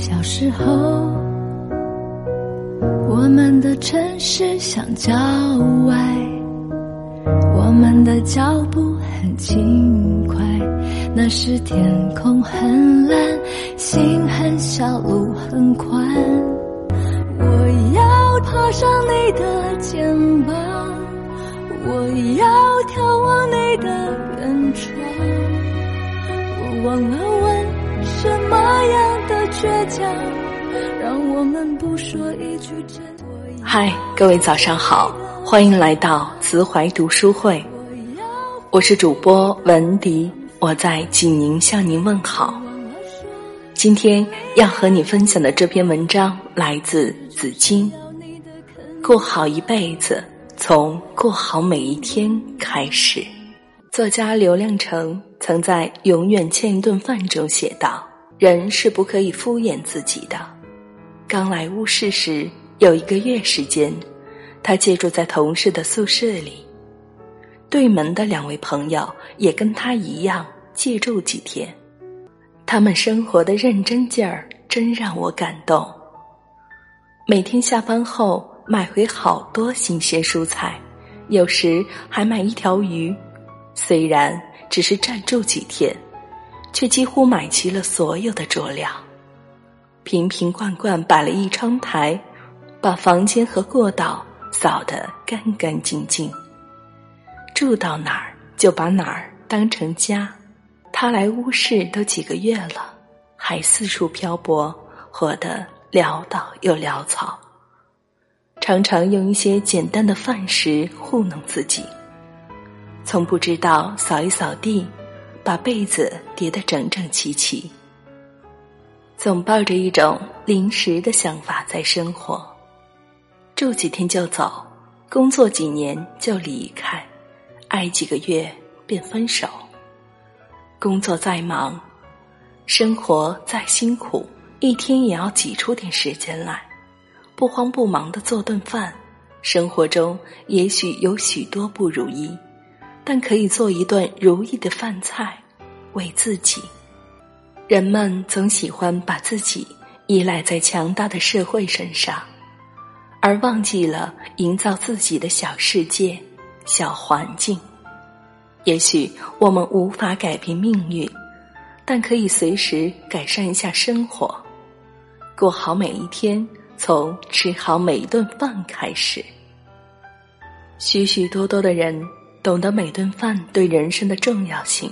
小时候，我们的城市像郊外，我们的脚步很轻快。那时天空很蓝，心很小，路很宽。我要爬上你的肩膀，我要眺望你的远窗。我忘了问什么样的倔强，让我们不说一句真。嗨，各位早上好，欢迎来到慈怀读书会，我是主播文迪。我在济宁向您问好。今天要和你分享的这篇文章来自紫金。过好一辈子，从过好每一天开始。作家刘亮程曾在《永远欠一顿饭》中写道：“人是不可以敷衍自己的。”刚来乌市时，有一个月时间，他借住在同事的宿舍里。对门的两位朋友也跟他一样借住几天，他们生活的认真劲儿真让我感动。每天下班后买回好多新鲜蔬菜，有时还买一条鱼。虽然只是暂住几天，却几乎买齐了所有的佐料，瓶瓶罐罐摆了一窗台，把房间和过道扫得干干净净。住到哪儿就把哪儿当成家。他来乌市都几个月了，还四处漂泊，活得潦倒又潦草。常常用一些简单的饭食糊弄自己，从不知道扫一扫地，把被子叠得整整齐齐。总抱着一种临时的想法在生活，住几天就走，工作几年就离开。爱几个月便分手，工作再忙，生活再辛苦，一天也要挤出点时间来，不慌不忙的做顿饭。生活中也许有许多不如意，但可以做一顿如意的饭菜，为自己。人们总喜欢把自己依赖在强大的社会身上，而忘记了营造自己的小世界。小环境，也许我们无法改变命运，但可以随时改善一下生活，过好每一天，从吃好每一顿饭开始。许许多多的人懂得每顿饭对人生的重要性，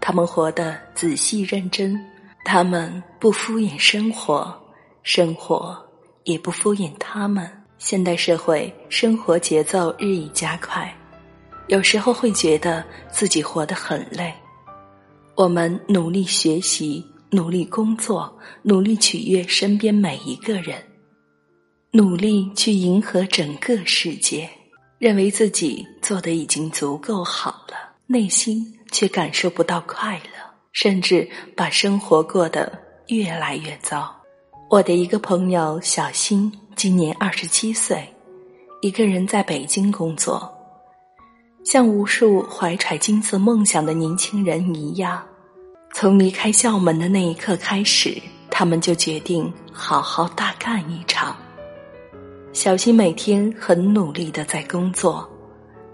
他们活得仔细认真，他们不敷衍生活，生活也不敷衍他们。现代社会生活节奏日益加快。有时候会觉得自己活得很累，我们努力学习，努力工作，努力取悦身边每一个人，努力去迎合整个世界，认为自己做的已经足够好了，内心却感受不到快乐，甚至把生活过得越来越糟。我的一个朋友小新，今年二十七岁，一个人在北京工作。像无数怀揣金色梦想的年轻人一样，从离开校门的那一刻开始，他们就决定好好大干一场。小新每天很努力的在工作，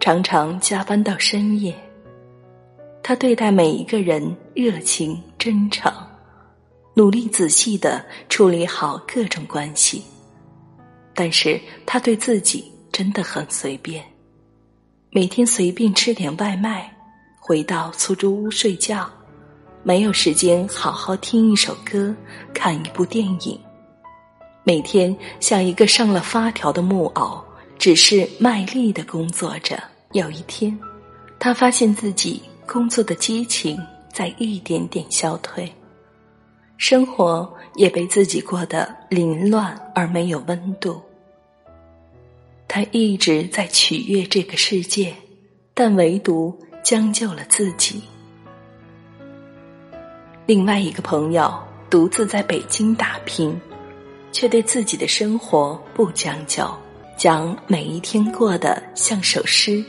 常常加班到深夜。他对待每一个人热情真诚，努力仔细的处理好各种关系，但是他对自己真的很随便。每天随便吃点外卖，回到出租屋睡觉，没有时间好好听一首歌、看一部电影。每天像一个上了发条的木偶，只是卖力的工作着。有一天，他发现自己工作的激情在一点点消退，生活也被自己过得凌乱而没有温度。他一直在取悦这个世界，但唯独将就了自己。另外一个朋友独自在北京打拼，却对自己的生活不将就，将每一天过得像首诗。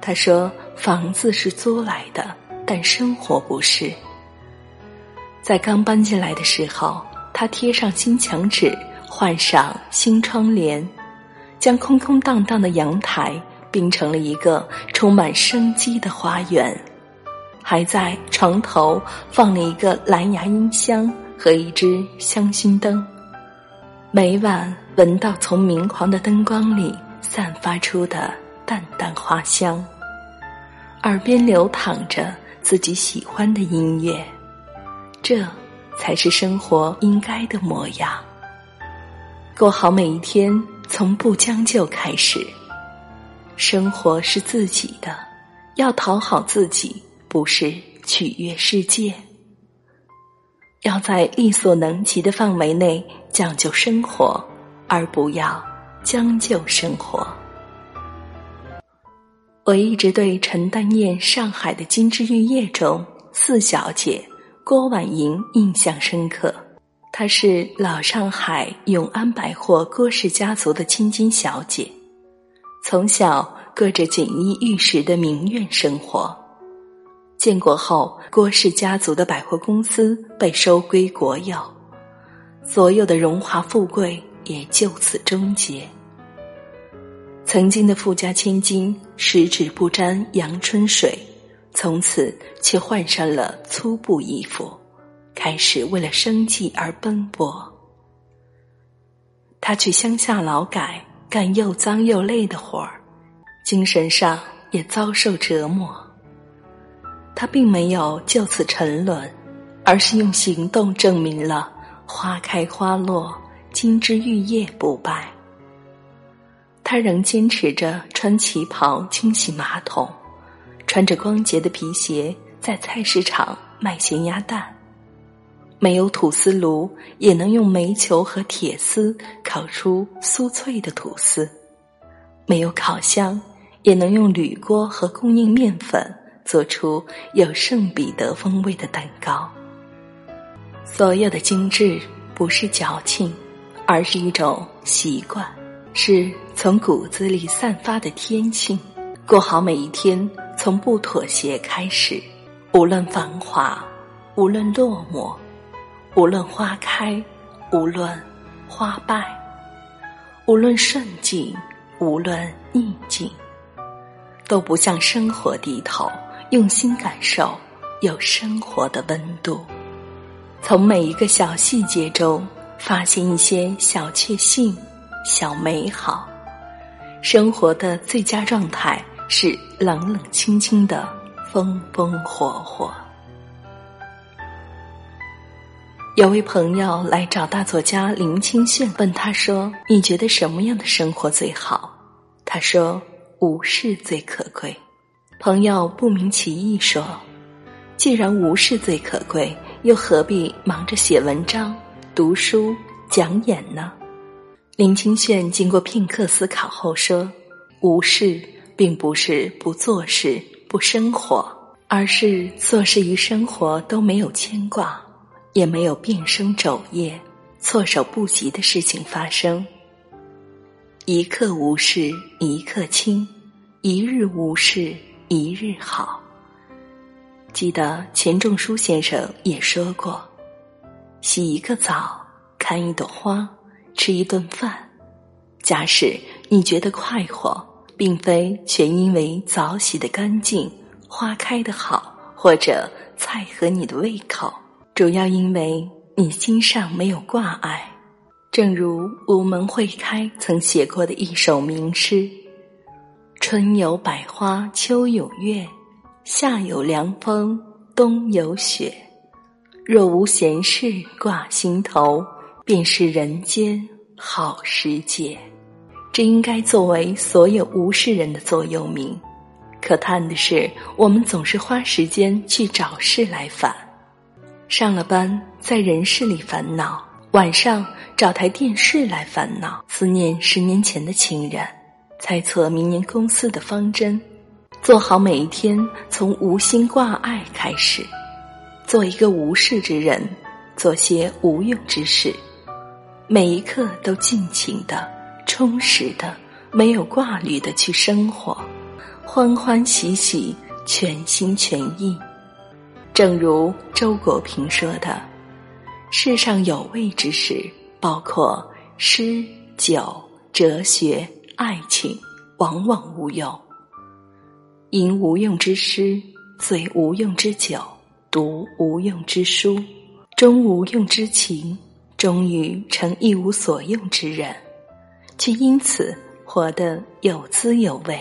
他说：“房子是租来的，但生活不是。”在刚搬进来的时候，他贴上新墙纸，换上新窗帘，将空空荡荡的阳台变成了一个充满生机的花园，还在床头放了一个蓝牙音箱和一只香薰灯，每晚闻到从明黄的灯光里散发出的淡淡花香，耳边流淌着自己喜欢的音乐，这。才是生活应该的模样。过好每一天，从不将就开始。生活是自己的，要讨好自己，不是取悦世界。要在力所能及的范围内讲究生活，而不要将就生活。我一直对陈丹燕《上海的金枝玉叶》中四小姐。郭婉莹印象深刻，她是老上海永安百货郭氏家族的千金小姐，从小过着锦衣玉食的名媛生活。建国后，郭氏家族的百货公司被收归国有，所有的荣华富贵也就此终结。曾经的富家千金，十指不沾阳春水。从此却换上了粗布衣服，开始为了生计而奔波。他去乡下劳改，干又脏又累的活儿，精神上也遭受折磨。他并没有就此沉沦，而是用行动证明了“花开花落，金枝玉叶”不败。他仍坚持着穿旗袍清洗马桶。穿着光洁的皮鞋在菜市场卖咸鸭蛋，没有吐司炉也能用煤球和铁丝烤出酥脆的吐司，没有烤箱也能用铝锅和供应面粉做出有圣彼得风味的蛋糕。所有的精致不是矫情，而是一种习惯，是从骨子里散发的天性。过好每一天。从不妥协开始，无论繁华，无论落寞，无论花开，无论花败，无论顺境，无论逆境，都不向生活低头，用心感受有生活的温度，从每一个小细节中发现一些小确幸、小美好，生活的最佳状态。是冷冷清清的，风风火火。有位朋友来找大作家林清炫，问他说：“你觉得什么样的生活最好？”他说：“无事最可贵。”朋友不明其意说：“既然无事最可贵，又何必忙着写文章、读书、讲演呢？”林清炫经过片刻思考后说：“无事。”并不是不做事、不生活，而是做事与生活都没有牵挂，也没有变生昼夜、措手不及的事情发生。一刻无事一刻清，一日无事一日好。记得钱钟书先生也说过：“洗一个澡，看一朵花，吃一顿饭。假使你觉得快活。”并非全因为澡洗的干净、花开的好，或者菜合你的胃口，主要因为你心上没有挂碍。正如午门会开曾写过的一首名诗：“春有百花，秋有月，夏有凉风，冬有雪。若无闲事挂心头，便是人间好时节。”这应该作为所有无事人的座右铭。可叹的是，我们总是花时间去找事来烦。上了班，在人事里烦恼；晚上找台电视来烦恼，思念十年前的情人，猜测明年公司的方针。做好每一天，从无心挂碍开始，做一个无事之人，做些无用之事，每一刻都尽情的。充实的，没有挂虑的去生活，欢欢喜喜，全心全意。正如周国平说的：“世上有味之事，包括诗、酒、哲学、爱情，往往无用。吟无用之诗，醉无用之酒，读无用之书，终无用之情，终于成一无所用之人，却因此活得有滋有味。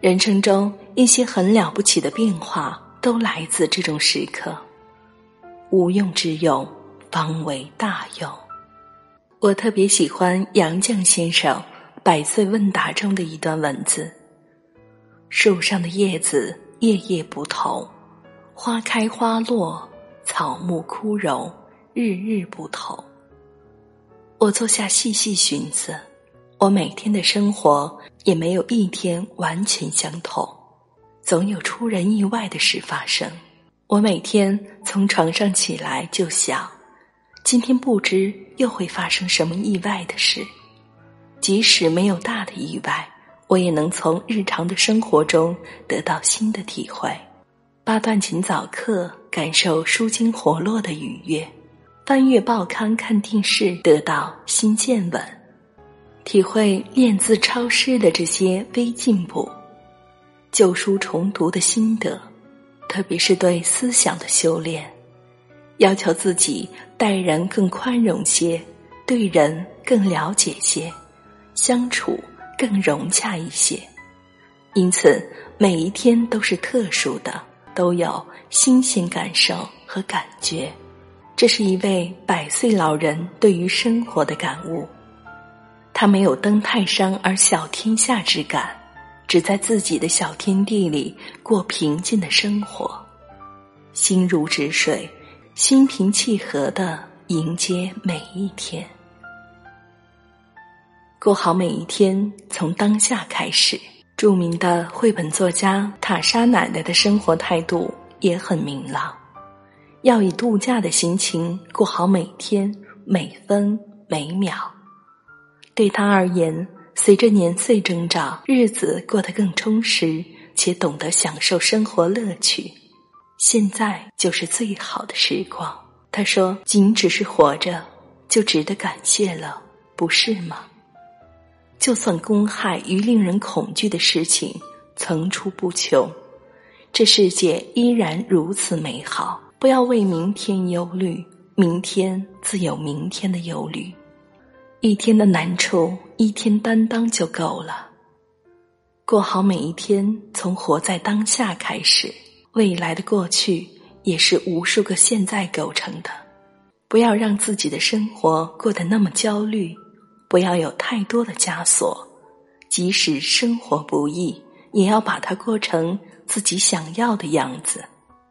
人生中一些很了不起的变化，都来自这种时刻。无用之用，方为大用。我特别喜欢杨绛先生《百岁问答》中的一段文字：“树上的叶子叶叶不同，花开花落，草木枯荣，日日不同。”我坐下细细寻思。我每天的生活也没有一天完全相同，总有出人意外的事发生。我每天从床上起来就想，今天不知又会发生什么意外的事。即使没有大的意外，我也能从日常的生活中得到新的体会。八段琴早课，感受舒筋活络的愉悦；翻阅报刊、看电视，得到新见闻。体会练字抄诗的这些微进步，旧书重读的心得，特别是对思想的修炼，要求自己待人更宽容些，对人更了解些，相处更融洽一些。因此，每一天都是特殊的，都有新鲜感受和感觉。这是一位百岁老人对于生活的感悟。他没有登泰山而小天下之感，只在自己的小天地里过平静的生活，心如止水，心平气和的迎接每一天，过好每一天，从当下开始。著名的绘本作家塔莎奶奶的生活态度也很明朗，要以度假的心情过好每天每分每秒。对他而言，随着年岁增长，日子过得更充实，且懂得享受生活乐趣。现在就是最好的时光。他说：“仅只是活着，就值得感谢了，不是吗？”就算公害与令人恐惧的事情层出不穷，这世界依然如此美好。不要为明天忧虑，明天自有明天的忧虑。一天的难处，一天担当就够了。过好每一天，从活在当下开始。未来的过去，也是无数个现在构成的。不要让自己的生活过得那么焦虑，不要有太多的枷锁。即使生活不易，也要把它过成自己想要的样子。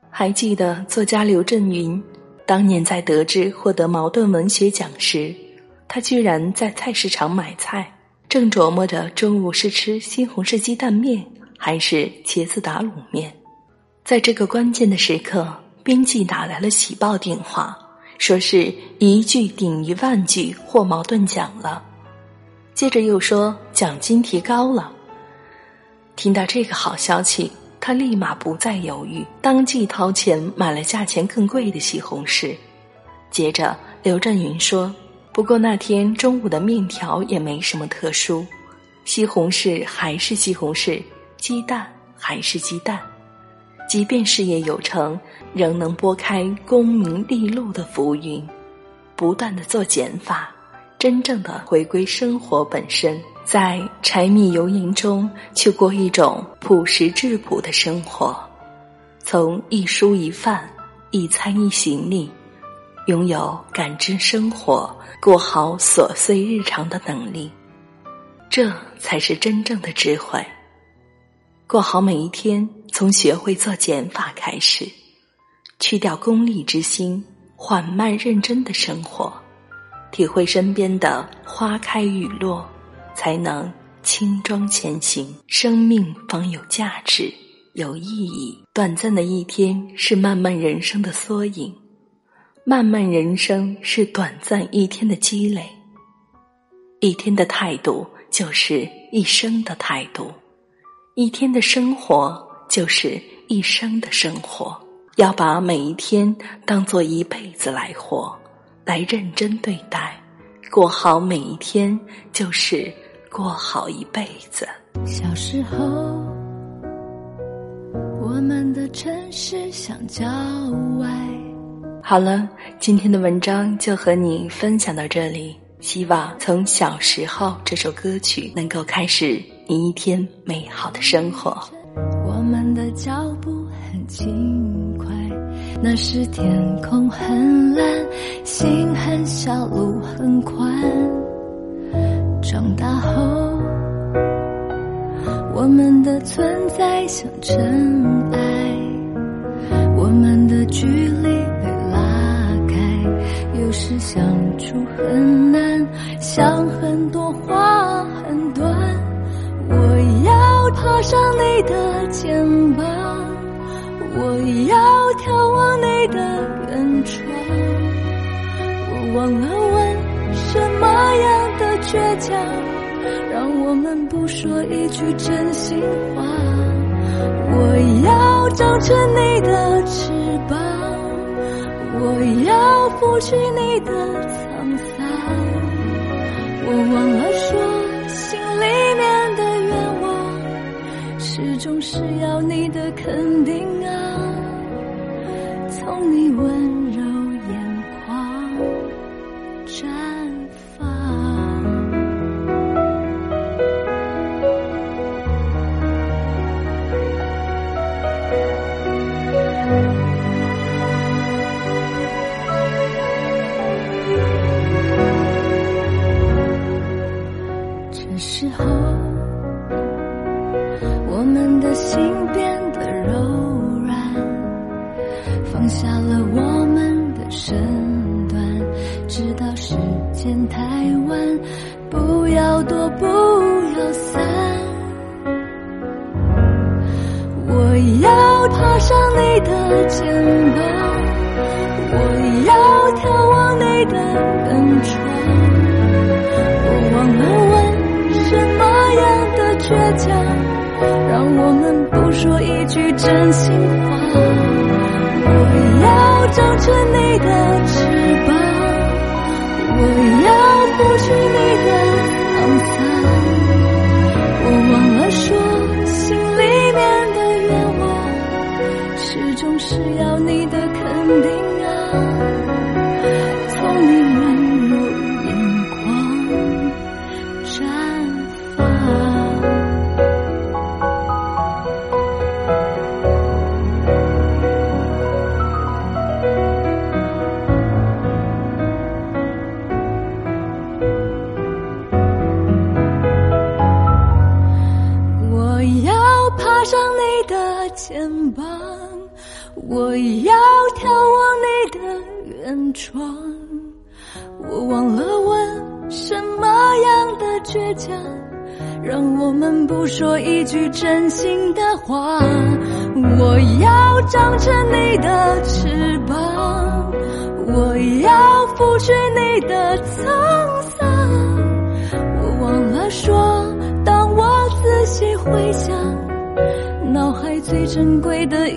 还记得作家刘震云，当年在得知获得茅盾文学奖时。他居然在菜市场买菜，正琢磨着中午是吃西红柿鸡蛋面还是茄子打卤面。在这个关键的时刻，编辑打来了喜报电话，说是一句顶一万句获茅盾奖了。接着又说奖金提高了。听到这个好消息，他立马不再犹豫，当即掏钱买了价钱更贵的西红柿。接着，刘振云说。不过那天中午的面条也没什么特殊，西红柿还是西红柿，鸡蛋还是鸡蛋。即便事业有成，仍能拨开功名利禄的浮云，不断的做减法，真正的回归生活本身，在柴米油盐中去过一种朴实质朴的生活，从一蔬一饭、一餐一行里。拥有感知生活、过好琐碎日常的能力，这才是真正的智慧。过好每一天，从学会做减法开始，去掉功利之心，缓慢认真的生活，体会身边的花开雨落，才能轻装前行，生命方有价值、有意义。短暂的一天，是漫漫人生的缩影。漫漫人生是短暂一天的积累，一天的态度就是一生的态度，一天的生活就是一生的生活。要把每一天当做一辈子来活，来认真对待，过好每一天就是过好一辈子。小时候，我们的城市像郊外。好了，今天的文章就和你分享到这里。希望从小时候这首歌曲能够开始你一天美好的生活。我们的脚步很轻快，那时天空很蓝，心很小，路很宽。长大后，我们的存在像尘埃，我们的距离被拉开，有时相处很难。想很多话很短，我要爬上你的肩膀，我要眺望你的远窗。我忘了问什么样的倔强，让我们不说一句真心话。我要长成你的翅膀，我要拂去你的沧桑。我忘了是要你的肯定啊，从你问真心话？我要长成你的翅膀，我要拂去你的句真心的话。我要长成你的翅膀，我要拂去你的沧桑。我忘了说，当我仔细回想。脑海最珍贵的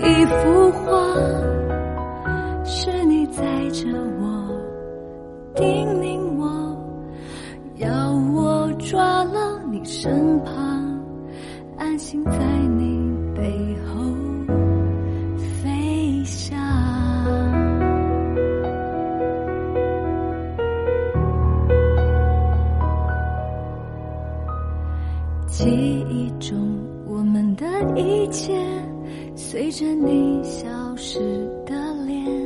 你消失的脸。